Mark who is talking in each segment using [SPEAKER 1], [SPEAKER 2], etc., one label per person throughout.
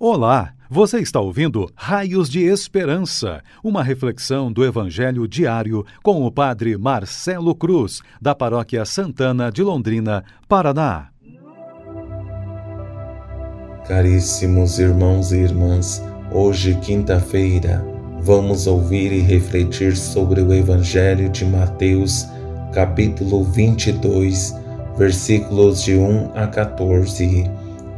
[SPEAKER 1] Olá, você está ouvindo Raios de Esperança, uma reflexão do Evangelho diário com o Padre Marcelo Cruz, da Paróquia Santana de Londrina, Paraná.
[SPEAKER 2] Caríssimos irmãos e irmãs, hoje, quinta-feira, vamos ouvir e refletir sobre o Evangelho de Mateus, capítulo 22, versículos de 1 a 14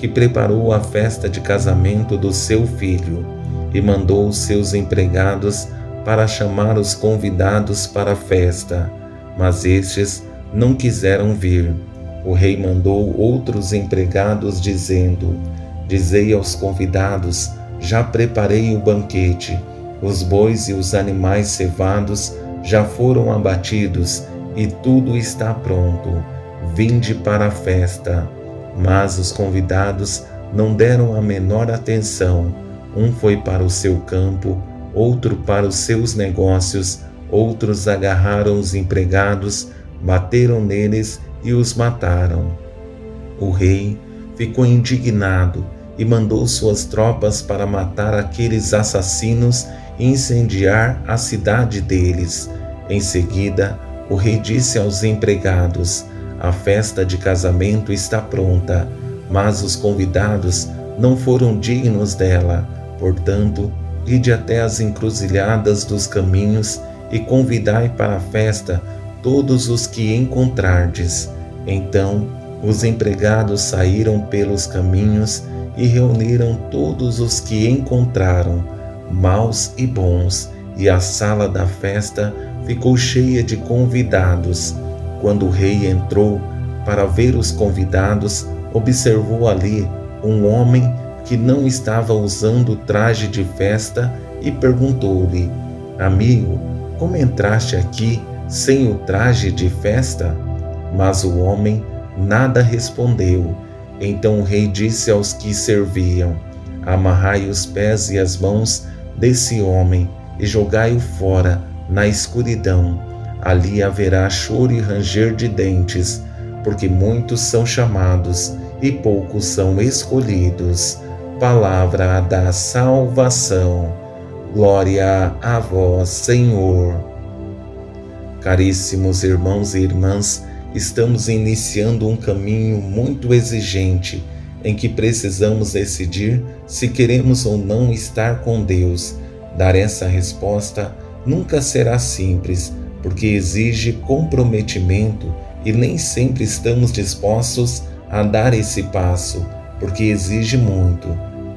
[SPEAKER 2] que preparou a festa de casamento do seu filho e mandou os seus empregados para chamar os convidados para a festa, mas estes não quiseram vir. O rei mandou outros empregados, dizendo: Dizei aos convidados: Já preparei o banquete, os bois e os animais cevados já foram abatidos e tudo está pronto. Vinde para a festa. Mas os convidados não deram a menor atenção. Um foi para o seu campo, outro para os seus negócios, outros agarraram os empregados, bateram neles e os mataram. O rei ficou indignado e mandou suas tropas para matar aqueles assassinos e incendiar a cidade deles. Em seguida, o rei disse aos empregados: a festa de casamento está pronta, mas os convidados não foram dignos dela. Portanto, ide até as encruzilhadas dos caminhos e convidai para a festa todos os que encontrardes. Então, os empregados saíram pelos caminhos e reuniram todos os que encontraram, maus e bons, e a sala da festa ficou cheia de convidados. Quando o rei entrou para ver os convidados, observou ali um homem que não estava usando traje de festa e perguntou-lhe: Amigo, como entraste aqui sem o traje de festa? Mas o homem nada respondeu. Então o rei disse aos que serviam: Amarrai os pés e as mãos desse homem e jogai-o fora na escuridão ali haverá choro e ranger de dentes, porque muitos são chamados e poucos são escolhidos. Palavra da salvação. Glória a vós, Senhor. Caríssimos irmãos e irmãs, estamos iniciando um caminho muito exigente em que precisamos decidir se queremos ou não estar com Deus. Dar essa resposta nunca será simples porque exige comprometimento e nem sempre estamos dispostos a dar esse passo, porque exige muito.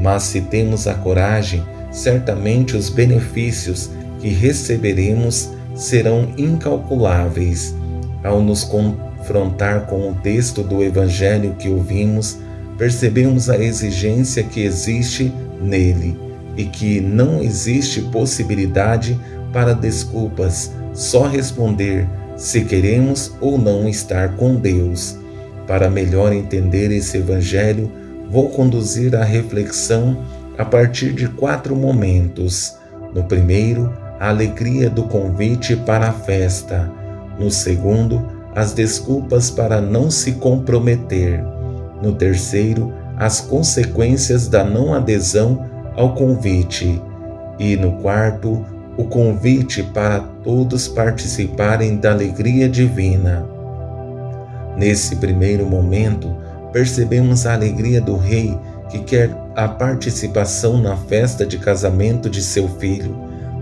[SPEAKER 2] Mas se temos a coragem, certamente os benefícios que receberemos serão incalculáveis. Ao nos confrontar com o texto do Evangelho que ouvimos, percebemos a exigência que existe nele e que não existe possibilidade para desculpas só responder se queremos ou não estar com Deus. Para melhor entender esse Evangelho, vou conduzir a reflexão a partir de quatro momentos. No primeiro, a alegria do convite para a festa. No segundo, as desculpas para não se comprometer. No terceiro, as consequências da não adesão ao convite. E no quarto, o convite para todos participarem da alegria divina. Nesse primeiro momento, percebemos a alegria do rei que quer a participação na festa de casamento de seu filho.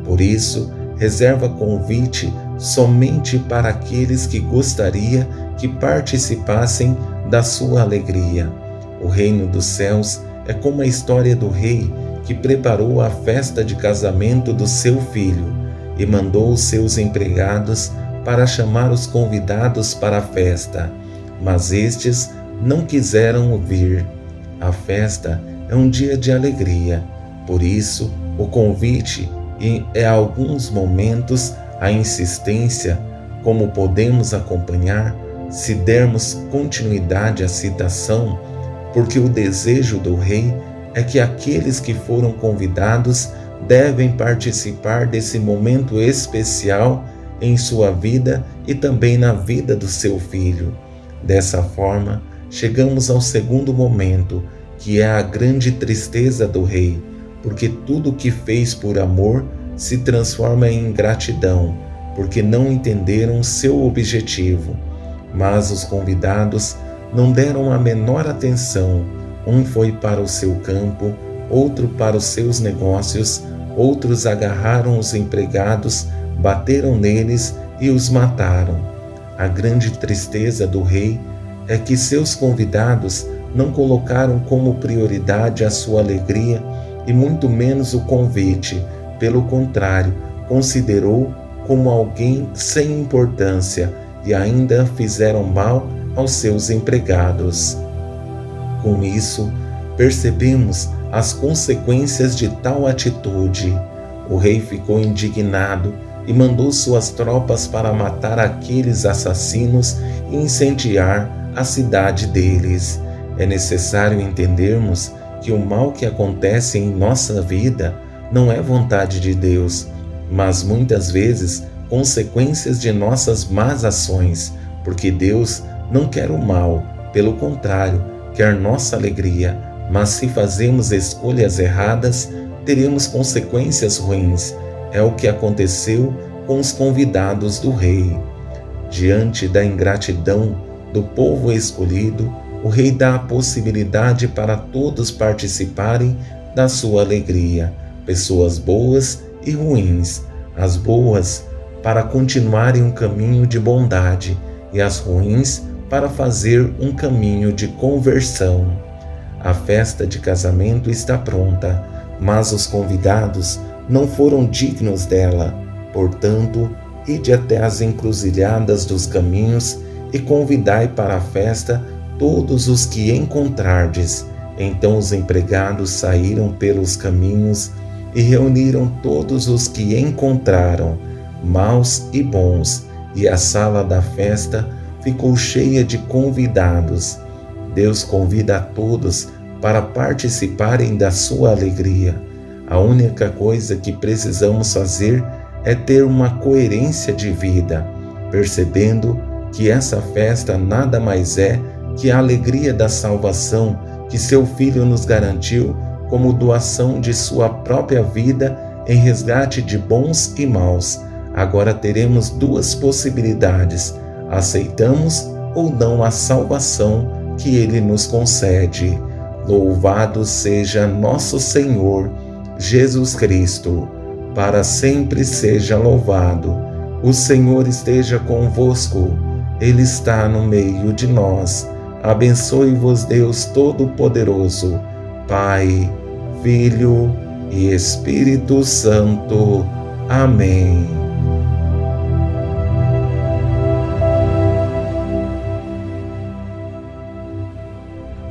[SPEAKER 2] Por isso, reserva convite somente para aqueles que gostaria que participassem da sua alegria. O reino dos céus é como a história do rei que preparou a festa de casamento do seu filho e mandou os seus empregados para chamar os convidados para a festa, mas estes não quiseram vir. A festa é um dia de alegria, por isso O convite e, em alguns momentos, a insistência, como podemos acompanhar se dermos continuidade à citação, porque o desejo do rei é que aqueles que foram convidados devem participar desse momento especial em sua vida e também na vida do seu filho. Dessa forma, chegamos ao segundo momento, que é a grande tristeza do rei, porque tudo o que fez por amor se transforma em ingratidão, porque não entenderam seu objetivo. Mas os convidados não deram a menor atenção. Um foi para o seu campo, outro para os seus negócios, outros agarraram os empregados, bateram neles e os mataram. A grande tristeza do rei é que seus convidados não colocaram como prioridade a sua alegria e muito menos o convite, pelo contrário, considerou como alguém sem importância e ainda fizeram mal aos seus empregados. Com isso, percebemos as consequências de tal atitude. O rei ficou indignado e mandou suas tropas para matar aqueles assassinos e incendiar a cidade deles. É necessário entendermos que o mal que acontece em nossa vida não é vontade de Deus, mas muitas vezes consequências de nossas más ações, porque Deus não quer o mal, pelo contrário, quer nossa alegria. Mas se fazemos escolhas erradas, teremos consequências ruins. É o que aconteceu com os convidados do rei. Diante da ingratidão do povo escolhido, o rei dá a possibilidade para todos participarem da sua alegria, pessoas boas e ruins. As boas para continuarem um caminho de bondade e as ruins para fazer um caminho de conversão. A festa de casamento está pronta, mas os convidados não foram dignos dela. Portanto, ide até as encruzilhadas dos caminhos e convidai para a festa todos os que encontrardes. Então os empregados saíram pelos caminhos e reuniram todos os que encontraram, maus e bons, e a sala da festa ficou cheia de convidados. Deus convida a todos para participarem da sua alegria. A única coisa que precisamos fazer é ter uma coerência de vida, percebendo que essa festa nada mais é que a alegria da salvação que seu Filho nos garantiu como doação de sua própria vida em resgate de bons e maus. Agora teremos duas possibilidades: aceitamos ou não a salvação que ele nos concede. Louvado seja nosso Senhor Jesus Cristo, para sempre seja louvado. O Senhor esteja convosco, Ele está no meio de nós Abençoe-vos, Deus Todo-Poderoso, Pai, Filho e Espírito Santo. Amém.